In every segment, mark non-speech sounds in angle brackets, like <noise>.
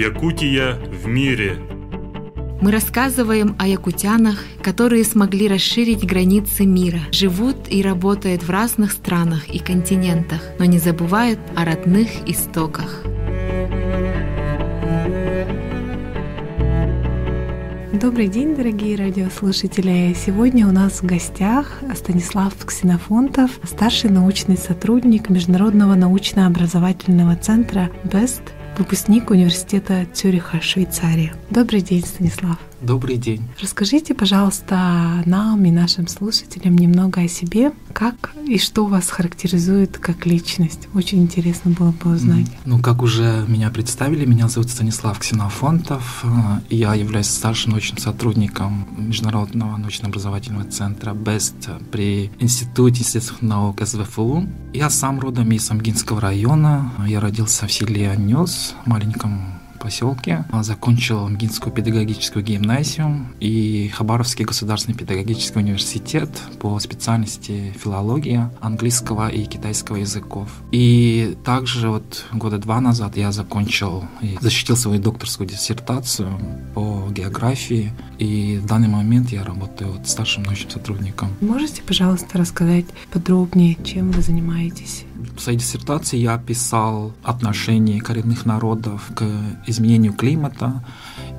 Якутия в мире. Мы рассказываем о якутянах, которые смогли расширить границы мира, живут и работают в разных странах и континентах, но не забывают о родных истоках. Добрый день, дорогие радиослушатели! Сегодня у нас в гостях Станислав Ксенофонтов, старший научный сотрудник Международного научно-образовательного центра BEST выпускник университета Цюриха, Швейцария. Добрый день, Станислав. Добрый день. Расскажите, пожалуйста, нам и нашим слушателям немного о себе, как и что вас характеризует как личность. Очень интересно было бы узнать. Ну, как уже меня представили, меня зовут Станислав Ксенофонтов. Я являюсь старшим научным сотрудником Международного научно-образовательного центра BEST при Институте естественных наук СВФУ. Я сам родом из Амгинского района. Я родился в селе Анёс, маленьком поселке. Закончил Мгинскую педагогическую гимназию и Хабаровский государственный педагогический университет по специальности филология английского и китайского языков. И также вот года два назад я закончил и защитил свою докторскую диссертацию по географии. И в данный момент я работаю вот старшим научным сотрудником. Можете, пожалуйста, рассказать подробнее, чем вы занимаетесь? В своей диссертации я описал отношение коренных народов к изменению климата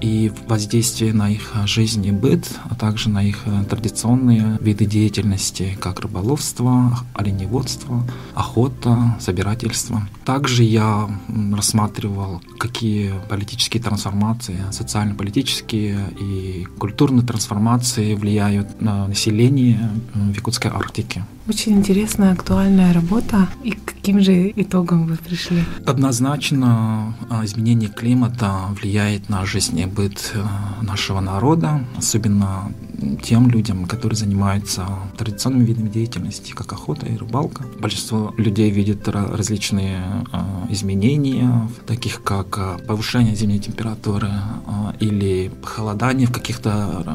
и воздействие на их жизнь и быт, а также на их традиционные виды деятельности, как рыболовство, оленеводство, охота, собирательство. Также я рассматривал, какие политические трансформации, социально-политические и культурные трансформации влияют на население в Якутской Арктике. Очень интересная, актуальная работа. И каким же итогам вы пришли? Однозначно а, изменение климата влияет на жизнь и быт э, нашего народа, особенно тем людям, которые занимаются традиционными видами деятельности, как охота и рыбалка. Большинство людей видит различные а, изменения, таких как а, повышение зимней температуры или похолодание в каких-то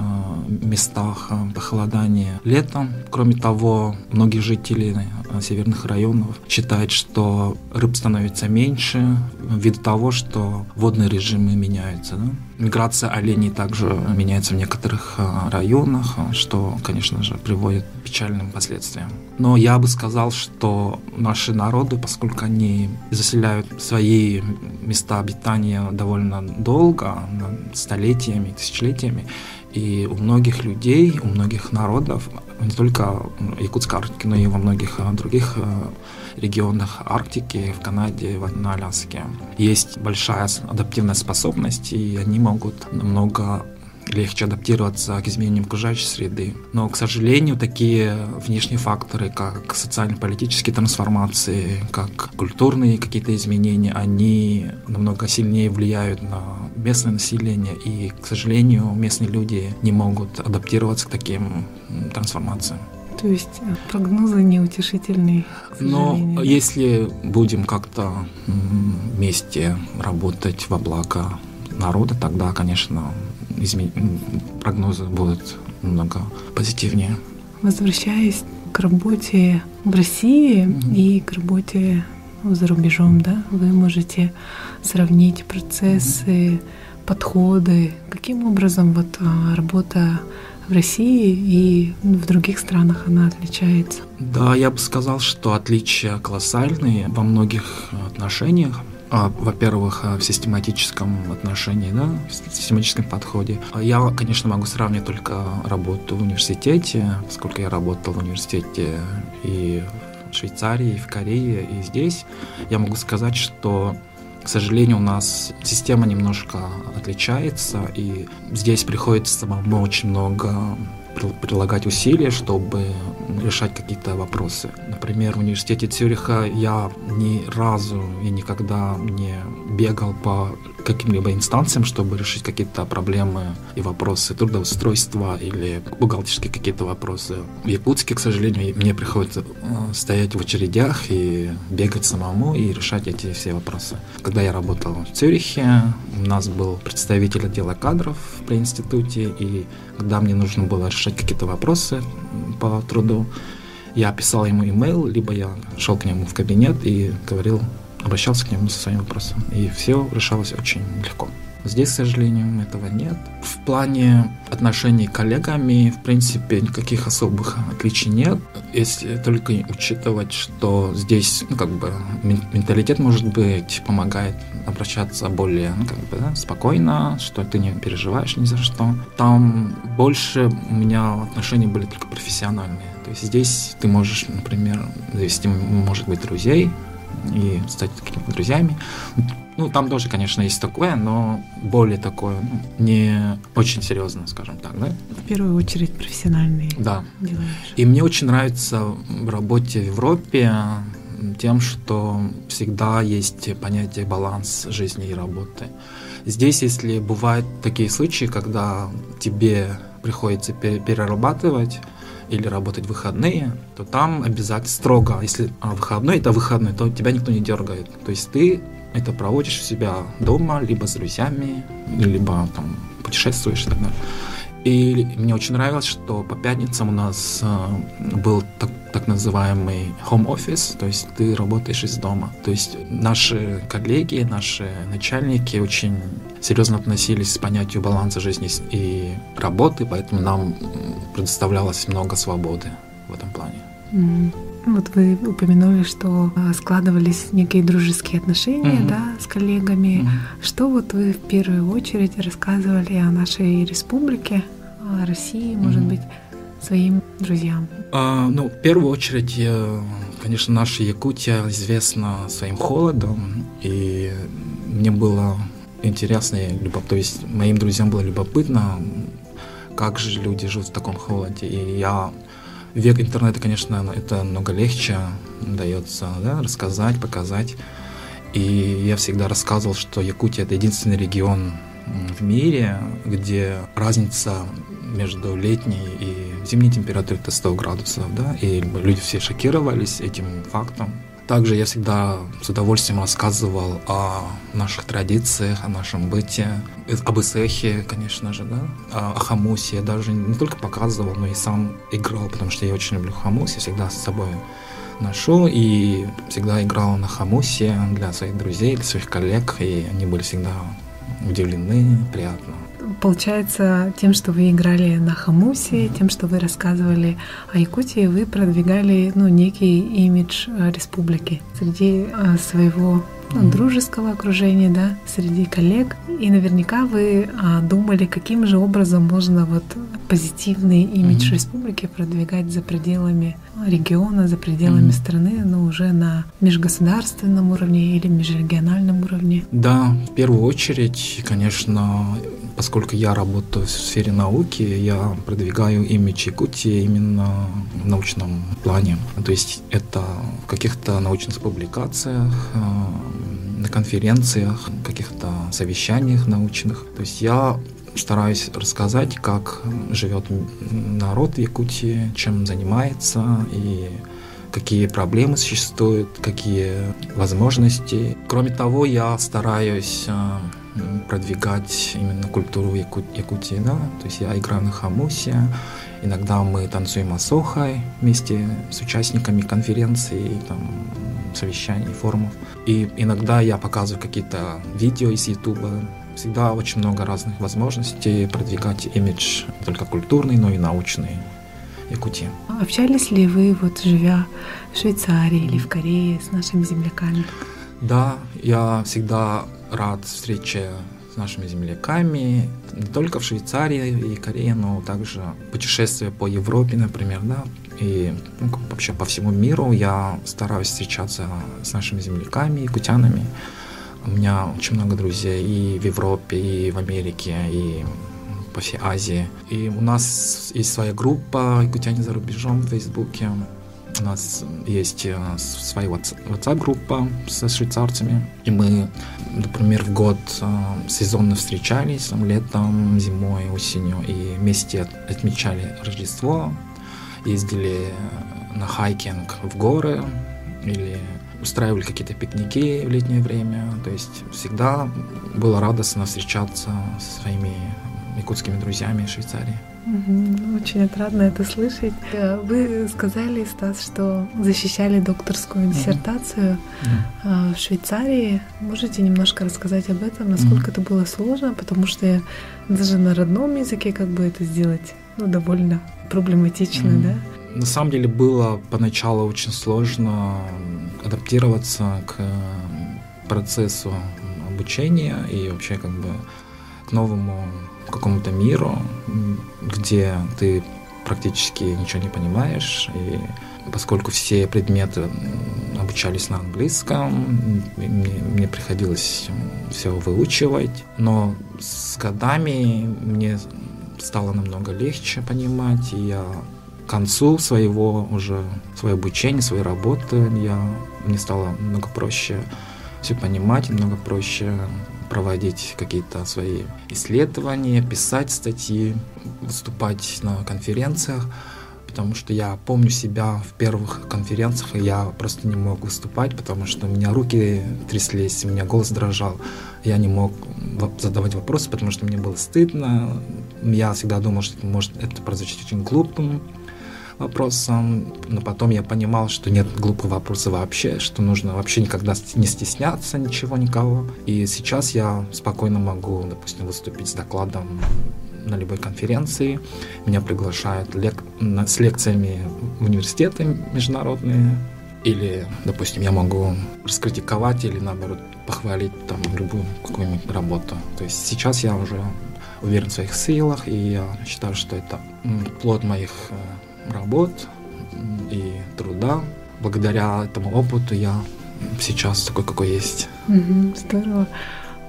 местах, похолодание летом. Кроме того, многие жители северных районов считают, что рыб становится меньше ввиду того, что водные режимы меняются. Да? Миграция оленей также меняется в некоторых районах, что, конечно же, приводит к печальным последствиям. Но я бы сказал, что наши народы, поскольку они заселяют свои места обитания довольно долго, столетиями, тысячелетиями, и у многих людей, у многих народов, не только Якутской Арктики, но и во многих э, других э, регионах Арктики, в Канаде, на Аляске, есть большая адаптивная способность, и они могут намного легче адаптироваться к изменениям окружающей среды. Но, к сожалению, такие внешние факторы, как социально-политические трансформации, как культурные какие-то изменения, они намного сильнее влияют на местное население, и, к сожалению, местные люди не могут адаптироваться к таким трансформациям. То есть э, прогнозы неутешительные. Но если будем как-то вместе работать во благо народа, тогда, конечно, измен... прогнозы будут намного позитивнее. Возвращаясь к работе в России mm-hmm. и к работе за рубежом, да, вы можете сравнить процессы, mm-hmm. подходы, каким образом вот а, работа в России и в других странах она отличается? Да, я бы сказал, что отличия колоссальные во многих отношениях. А, во-первых, в систематическом отношении, да, в систематическом подходе. А я, конечно, могу сравнивать только работу в университете, поскольку я работал в университете и в Швейцарии, и в Корее, и здесь. Я могу сказать, что к сожалению, у нас система немножко отличается, и здесь приходится самому очень много прилагать усилия, чтобы решать какие-то вопросы. Например, в университете Цюриха я ни разу и никогда не бегал по каким-либо инстанциям, чтобы решить какие-то проблемы и вопросы трудоустройства или бухгалтерские какие-то вопросы. В Якутске, к сожалению, мне приходится э, стоять в очередях и бегать самому и решать эти все вопросы. Когда я работал в Цюрихе, у нас был представитель отдела кадров при институте, и когда мне нужно было решать какие-то вопросы по труду, я писал ему имейл, либо я шел к нему в кабинет и говорил обращался к нему со своим вопросом. И все решалось очень легко. Здесь, к сожалению, этого нет. В плане отношений с коллегами, в принципе, никаких особых отличий нет, если только учитывать, что здесь, ну, как бы, менталитет, может быть, помогает обращаться более, ну, как бы, да, спокойно, что ты не переживаешь ни за что. Там больше у меня отношения были только профессиональные. То есть здесь ты можешь, например, завести, может быть, друзей, и стать какими-то друзьями. Ну, там тоже, конечно, есть такое, но более такое, ну, не очень серьезно, скажем так, да? В первую очередь профессиональные да. делаешь. И мне очень нравится в работе в Европе тем, что всегда есть понятие баланс жизни и работы. Здесь, если бывают такие случаи, когда тебе приходится перерабатывать или работать в выходные, то там обязательно строго, если а, выходной это выходной, то тебя никто не дергает. То есть ты это проводишь у себя дома, либо с друзьями, либо там путешествуешь и так далее. И мне очень нравилось, что по пятницам у нас э, был так, так называемый home office, то есть ты работаешь из дома. То есть наши коллеги, наши начальники очень серьезно относились к понятию баланса жизни и работы, поэтому нам предоставлялось много свободы в этом плане. Mm. Вот вы упомянули, что а, складывались некие дружеские отношения, mm-hmm. да, с коллегами. Mm-hmm. Что вот вы в первую очередь рассказывали о нашей республике, России, может mm-hmm. быть, своим друзьям? А, ну, в первую очередь, я, конечно, наша Якутия известна своим холодом, и мне было интересно, любопытно, то есть моим друзьям было любопытно, как же люди живут в таком холоде, и я век интернета, конечно, это много легче дается да, рассказать, показать. И я всегда рассказывал, что Якутия это единственный регион в мире, где разница между летней и зимней температурой это 100 градусов, да, и люди все шокировались этим фактом. Также я всегда с удовольствием рассказывал о наших традициях, о нашем быте, об Исехе, конечно же, да, о хамусе. Я даже не только показывал, но и сам играл, потому что я очень люблю хамус, я всегда с собой ношу и всегда играл на хамусе для своих друзей, для своих коллег, и они были всегда удивлены, приятно. Получается, тем, что вы играли на хамусе, тем, что вы рассказывали о Якутии, вы продвигали ну, некий имидж э, республики среди э, своего ну, дружеского окружения, да, среди коллег. И наверняка вы а, думали, каким же образом можно вот позитивный имидж mm-hmm. республики продвигать за пределами региона, за пределами mm-hmm. страны, но уже на межгосударственном уровне или межрегиональном уровне. Да, в первую очередь, конечно, поскольку я работаю в сфере науки, я продвигаю имидж Якутии именно в научном плане. То есть это в каких-то научных публикациях, э, на конференциях, каких-то совещаниях научных. То есть я стараюсь рассказать, как живет народ Якутии, чем занимается и какие проблемы существуют, какие возможности. Кроме того, я стараюсь э, продвигать именно культуру Яку... Якутии, да, то есть я играю на хамусе, иногда мы танцуем асохай вместе с участниками конференций, там, совещаний, форумов, и иногда я показываю какие-то видео из Ютуба, всегда очень много разных возможностей продвигать имидж не только культурный, но и научный Якутии. Общались ли вы, вот живя в Швейцарии или в Корее, с нашими земляками? Да, я всегда рад встрече с нашими земляками, не только в Швейцарии и Корее, но также путешествия по Европе, например, да, и ну, вообще по всему миру я стараюсь встречаться с нашими земляками, якутянами. У меня очень много друзей и в Европе, и в Америке, и по всей Азии. И у нас есть своя группа «Якутяне за рубежом» в Фейсбуке. У нас есть э, своя WhatsApp-группа со швейцарцами, и мы, например, в год э, сезонно встречались, там, летом, зимой, осенью, и вместе отмечали Рождество, ездили на хайкинг в горы или устраивали какие-то пикники в летнее время. То есть всегда было радостно встречаться со своими якутскими друзьями в Швейцарии. Очень отрадно это слышать. Э, вы сказали, Стас, что защищали докторскую диссертацию угу. в Швейцарии. Можете немножко рассказать об этом, насколько угу. это было сложно, потому что даже на родном языке как бы это сделать ну, довольно проблематично, угу. да? На самом деле было поначалу очень сложно адаптироваться к процессу обучения и вообще как бы к новому какому-то миру, где ты практически ничего не понимаешь, и поскольку все предметы обучались на английском, мне, мне приходилось все выучивать, но с годами мне стало намного легче понимать, и я к концу своего уже, своего обучения, своей работы, я, мне стало много проще все понимать, намного проще проводить какие-то свои исследования, писать статьи, выступать на конференциях, потому что я помню себя в первых конференциях, и я просто не мог выступать, потому что у меня руки тряслись, у меня голос дрожал, я не мог задавать вопросы, потому что мне было стыдно, я всегда думал, что может это прозвучит очень глупым, вопросом, но потом я понимал, что нет глупых вопросов вообще, что нужно вообще никогда не стесняться ничего, никого. И сейчас я спокойно могу, допустим, выступить с докладом на любой конференции. Меня приглашают лек... с лекциями в университеты международные. Или, допустим, я могу раскритиковать или, наоборот, похвалить там любую какую-нибудь работу. То есть сейчас я уже уверен в своих силах, и я считаю, что это плод моих э, работ и труда. Благодаря этому опыту я сейчас такой, какой есть. Угу, здорово.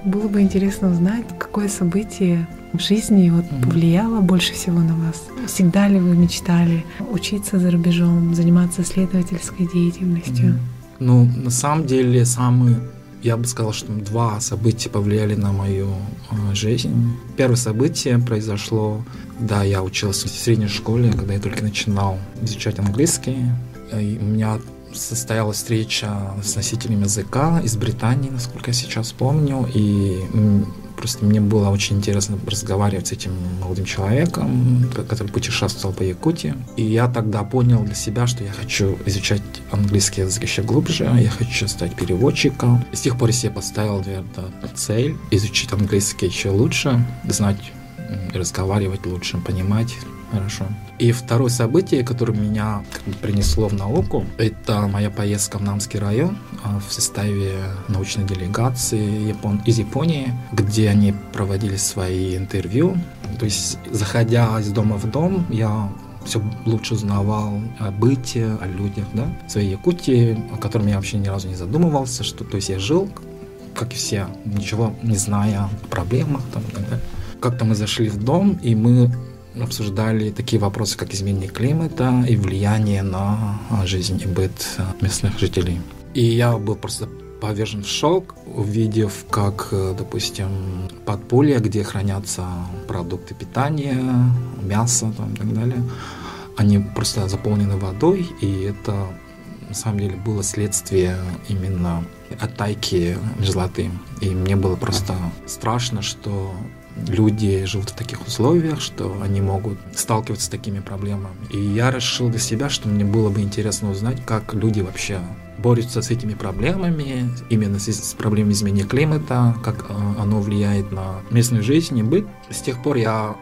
Было бы интересно узнать, какое событие в жизни вот mm повлияло больше всего на вас. Всегда ли вы мечтали учиться за рубежом, заниматься исследовательской деятельностью? mm Ну, на самом деле, самый я бы сказал, что два события повлияли на мою э, жизнь. Первое событие произошло, когда я учился в средней школе, когда я только начинал изучать английский. И у меня состоялась встреча с носителем языка из Британии, насколько я сейчас помню, и Просто мне было очень интересно разговаривать с этим молодым человеком, который путешествовал по Якутии. И я тогда понял для себя, что я хочу изучать английский язык еще глубже, я хочу стать переводчиком. И с тех пор я себе поставил, наверное, цель изучить английский еще лучше, знать разговаривать лучше, понимать Хорошо. И второе событие, которое меня принесло в науку, это моя поездка в Намский район а, в составе научной делегации Япон... из Японии, где они проводили свои интервью. То есть, заходя из дома в дом, я все лучше узнавал о быте, о людях, да, своей Якутии, о котором я вообще ни разу не задумывался, что, то есть я жил, как и все, ничего не зная о проблемах там и так далее. Как-то мы зашли в дом, и мы обсуждали такие вопросы, как изменение климата и влияние на жизнь и быт местных жителей. И я был просто повержен в шок, увидев, как, допустим, подполье, где хранятся продукты питания, мясо там, и так далее, они просто заполнены водой, и это на самом деле было следствие именно оттайки мерзлоты. И мне было просто страшно, что люди живут в таких условиях, что они могут сталкиваться с такими проблемами. И я решил для себя, что мне было бы интересно узнать, как люди вообще борются с этими проблемами, именно с, с проблемой изменения климата, как э, оно влияет на местную жизнь и быт. С тех пор я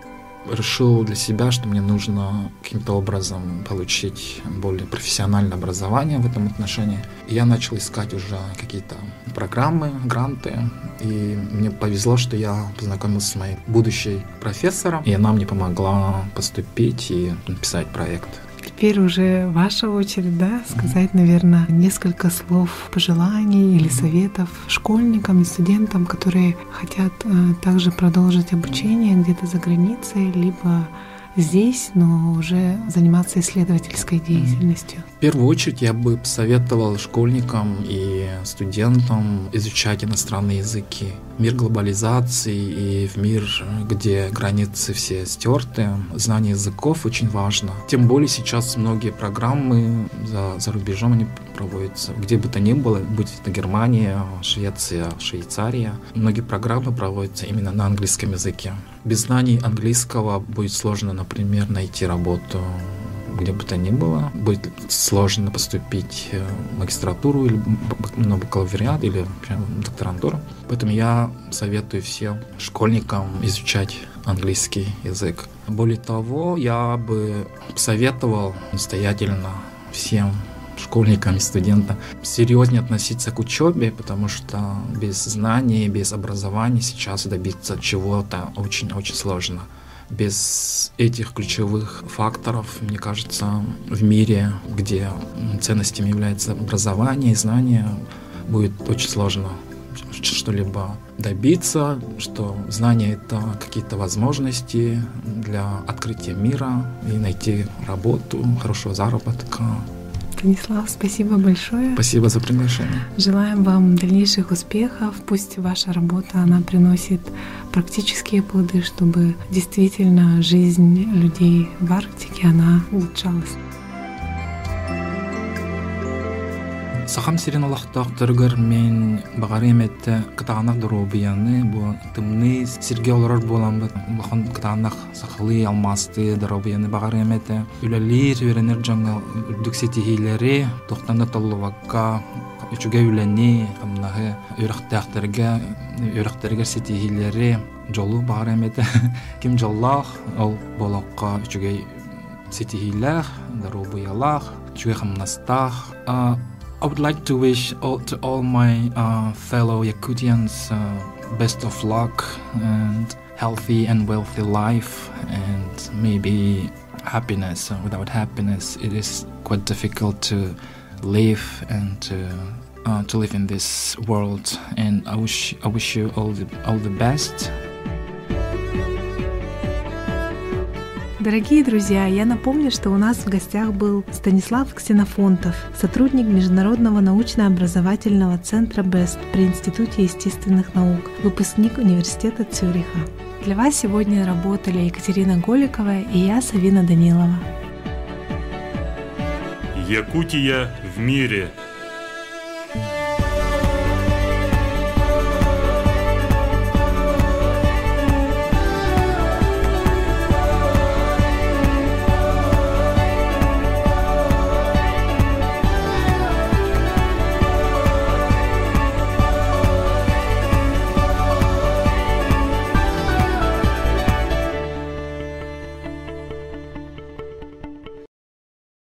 решил для себя, что мне нужно каким-то образом получить более профессиональное образование в этом отношении. И я начал искать уже какие-то программы, гранты. И мне повезло, что я познакомился с моей будущей профессором, и она мне помогла поступить и написать проект. Теперь уже ваша очередь, да, сказать, наверное, несколько слов пожеланий или советов школьникам и студентам, которые хотят э, также продолжить обучение где-то за границей, либо здесь, но уже заниматься исследовательской деятельностью. В первую очередь я бы посоветовал школьникам и студентам изучать иностранные языки. Мир глобализации и в мир, где границы все стерты, знание языков очень важно. Тем более сейчас многие программы за, за рубежом они проводятся. Где бы то ни было, будь это Германия, Швеция, Швейцария, многие программы проводятся именно на английском языке. Без знаний английского будет сложно, например, найти работу где бы то ни было. Будет сложно поступить в магистратуру или на бакалавриат или докторантуру. Поэтому я советую всем школьникам изучать английский язык. Более того, я бы советовал настоятельно всем школьникам и студентам серьезнее относиться к учебе, потому что без знаний, без образования сейчас добиться чего-то очень-очень сложно без этих ключевых факторов, мне кажется, в мире, где ценностями является образование и знание, будет очень сложно что-либо добиться, что знание — это какие-то возможности для открытия мира и найти работу, хорошего заработка, Станислав, спасибо большое. Спасибо за приглашение. Желаем вам дальнейших успехов. Пусть ваша работа, она приносит практические плоды, чтобы действительно жизнь людей в Арктике, она улучшалась. сахам сирин алахтах тургар мен багары эметте кытаанах доробияны бу тымны сирге олорор буоламбыт улахан кытаанах сахалы алмасты дробияны багары эметте үлелир веренер жаңа үрдүк сетихилери тохтанда толлубакка үчүге үлени амнаһы өрөхтәхтерге өрөхтерге сетихилери жолу багары эметте <laughs> ким жоллах ол болокка үчүге сетихилах доробиялах үчүге хамнастах. I would like to wish all, to all my uh, fellow Yakutians uh, best of luck and healthy and wealthy life and maybe happiness. Without happiness, it is quite difficult to live and to uh, to live in this world. And I wish I wish you all the all the best Дорогие друзья, я напомню, что у нас в гостях был Станислав Ксенофонтов, сотрудник Международного научно-образовательного центра БЕСТ при Институте естественных наук, выпускник Университета Цюриха. Для вас сегодня работали Екатерина Голикова и я, Савина Данилова. Якутия в мире –